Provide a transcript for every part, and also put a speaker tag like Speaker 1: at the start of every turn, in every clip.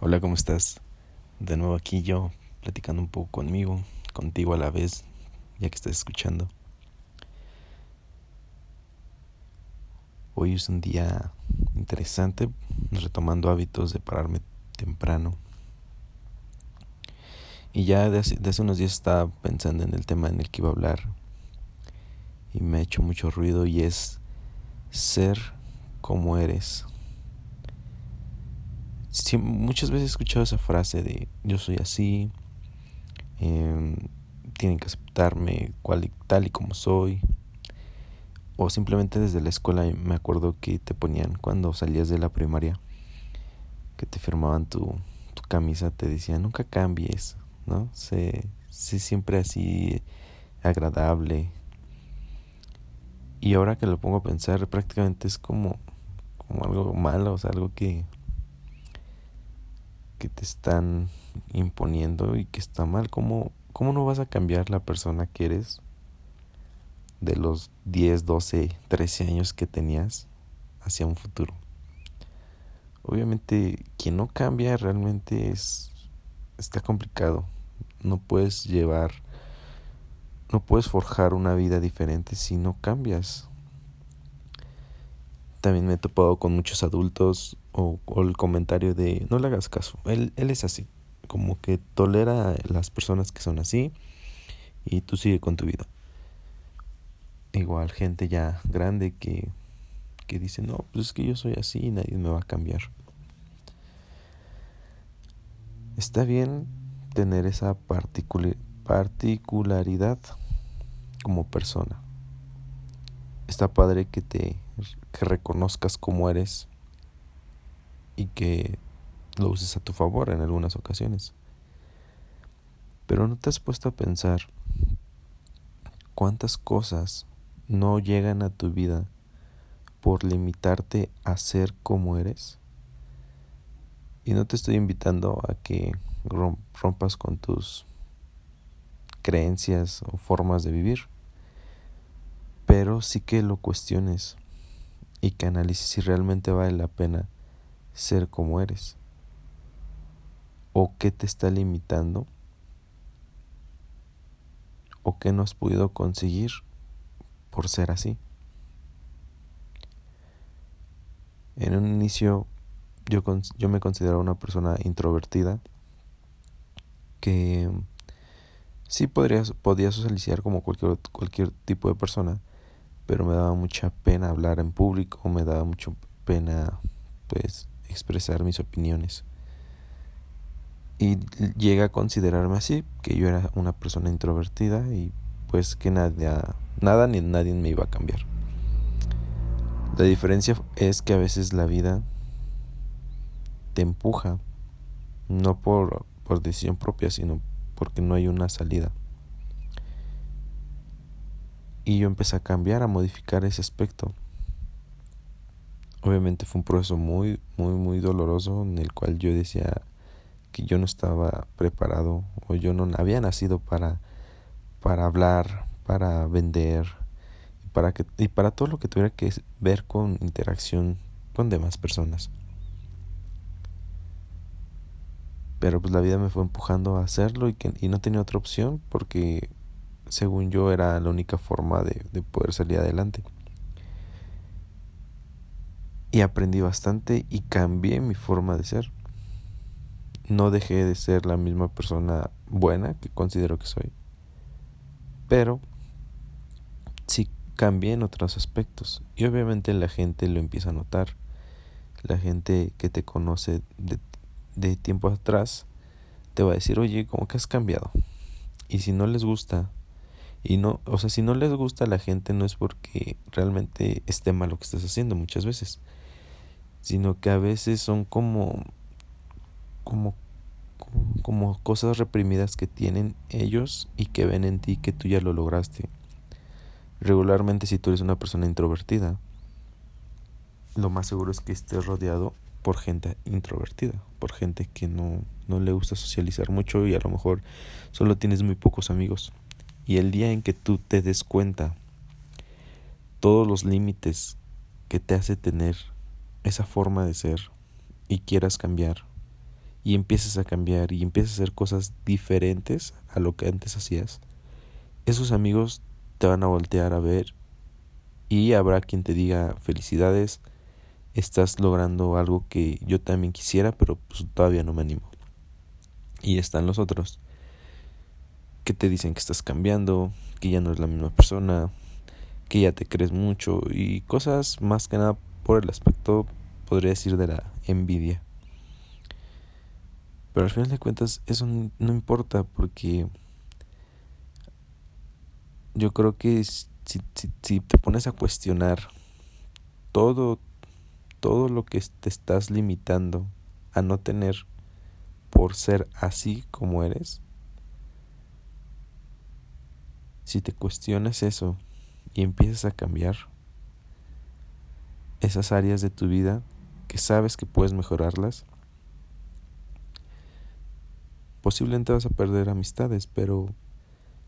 Speaker 1: Hola, ¿cómo estás? De nuevo aquí yo, platicando un poco conmigo, contigo a la vez, ya que estás escuchando. Hoy es un día interesante, retomando hábitos de pararme temprano. Y ya de hace, unos días estaba pensando en el tema en el que iba a hablar. Y me ha hecho mucho ruido y es ser como eres muchas veces he escuchado esa frase de yo soy así, em, tienen que aceptarme cual, tal y como soy. O simplemente desde la escuela me acuerdo que te ponían cuando salías de la primaria, que te firmaban tu, camisa, te decían nunca cambies, ¿no? Sé siempre así agradable. Y ahora que lo pongo a pensar, prácticamente es como, como algo malo, o sea, algo que que te están imponiendo y que está mal. ¿Cómo, ¿Cómo no vas a cambiar la persona que eres de los 10, 12, 13 años que tenías hacia un futuro? Obviamente, quien no cambia realmente es está complicado. No puedes llevar no puedes forjar una vida diferente si no cambias. También me he topado con muchos adultos o, el comentario de no le hagas caso, él, él es así, como que tolera a las personas que son así y tú sigue con tu vida. Igual gente ya grande que, que dice, no, pues es que yo soy así y nadie me va a cambiar. Está bien tener esa particularidad como persona. Está padre que te que reconozcas cómo eres y que lo uses a tu favor en algunas ocasiones. Pero no te has puesto a pensar cuántas cosas no llegan a tu vida por limitarte a ser como eres. Y no te estoy invitando a que rompas con tus creencias o formas de vivir, pero sí que lo cuestiones y que analices si realmente vale la pena ser como eres o qué te está limitando o qué no has podido conseguir por ser así. En un inicio yo, yo me consideraba una persona introvertida que sí podría, podía socializar como cualquier, cualquier tipo de persona, pero me daba mucha pena hablar en público, me daba mucha pena pues expresar mis opiniones. Y llega a considerarme así, que yo era una persona introvertida y pues que nada, nada ni nadie me iba a cambiar. La diferencia es que a veces la vida te empuja, no por, por decisión propia, sino porque no hay una salida. Y yo empecé a cambiar, a modificar ese aspecto. Obviamente fue un proceso muy, muy, muy doloroso en el cual yo decía que yo no estaba preparado o yo no había nacido para, para hablar, para vender y para, que, y para todo lo que tuviera que ver con interacción con demás personas. Pero pues la vida me fue empujando a hacerlo y, que, y no tenía otra opción porque según yo era la única forma de, de poder salir adelante. Y aprendí bastante y cambié mi forma de ser. No dejé de ser la misma persona buena que considero que soy. Pero sí cambié en otros aspectos. Y obviamente la gente lo empieza a notar. La gente que te conoce de, de tiempo atrás te va a decir, oye, ¿cómo que has cambiado? Y si no les gusta y no, o sea, si no les gusta a la gente no es porque realmente esté mal lo que estás haciendo muchas veces, sino que a veces son como como como cosas reprimidas que tienen ellos y que ven en ti que tú ya lo lograste. Regularmente si tú eres una persona introvertida, lo más seguro es que estés rodeado por gente introvertida, por gente que no, no le gusta socializar mucho y a lo mejor solo tienes muy pocos amigos. Y el día en que tú te des cuenta todos los límites que te hace tener esa forma de ser y quieras cambiar y empiezas a cambiar y empiezas a hacer cosas diferentes a lo que antes hacías, esos amigos te van a voltear a ver y habrá quien te diga felicidades, estás logrando algo que yo también quisiera, pero pues todavía no me animo. Y están los otros que te dicen que estás cambiando, que ya no es la misma persona, que ya te crees mucho y cosas más que nada por el aspecto, podría decir, de la envidia. Pero al final de cuentas eso no importa porque yo creo que si, si, si te pones a cuestionar todo, todo lo que te estás limitando a no tener por ser así como eres, si te cuestionas eso y empiezas a cambiar esas áreas de tu vida que sabes que puedes mejorarlas, posiblemente vas a perder amistades, pero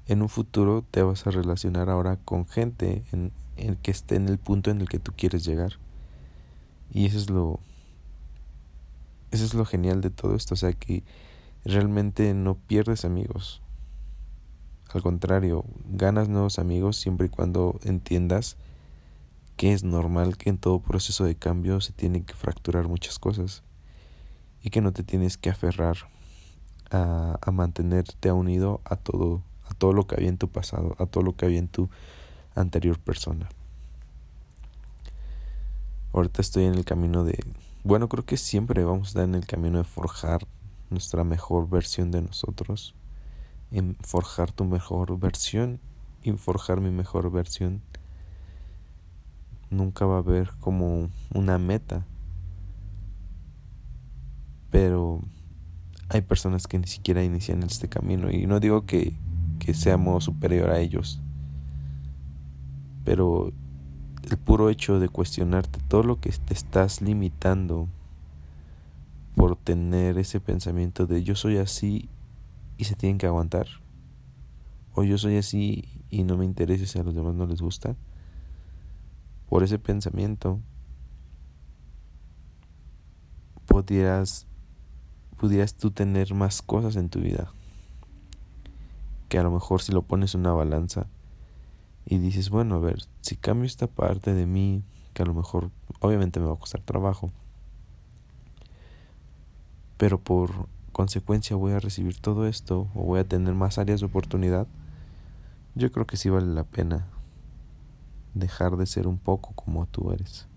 Speaker 1: en un futuro te vas a relacionar ahora con gente en, que esté en el punto en el que tú quieres llegar. Y eso es lo eso es lo genial de todo esto, o sea que realmente no pierdes amigos. Al contrario, ganas nuevos amigos siempre y cuando entiendas que es normal que en todo proceso de cambio se tienen que fracturar muchas cosas y que no te tienes que aferrar a, a mantenerte unido a todo, a todo lo que había en tu pasado, a todo lo que había en tu anterior persona. Ahorita estoy en el camino de, bueno, creo que siempre vamos a estar en el camino de forjar nuestra mejor versión de nosotros, en forjar tu mejor versión y forjar mi mejor versión. Nunca va a haber como una meta, pero hay personas que ni siquiera inician este camino y no digo que, que seamos superior a ellos, pero el puro hecho de cuestionarte todo lo que te estás limitando por tener ese pensamiento de yo soy así y se tienen que aguantar o yo soy así y no me interesa si a los demás no les gusta por ese pensamiento pudieras pudieras tú tener más cosas en tu vida que a lo mejor si lo pones en una balanza y dices, bueno, a ver, si cambio esta parte de mí, que a lo mejor obviamente me va a costar trabajo, pero por consecuencia voy a recibir todo esto o voy a tener más áreas de oportunidad, yo creo que sí vale la pena dejar de ser un poco como tú eres.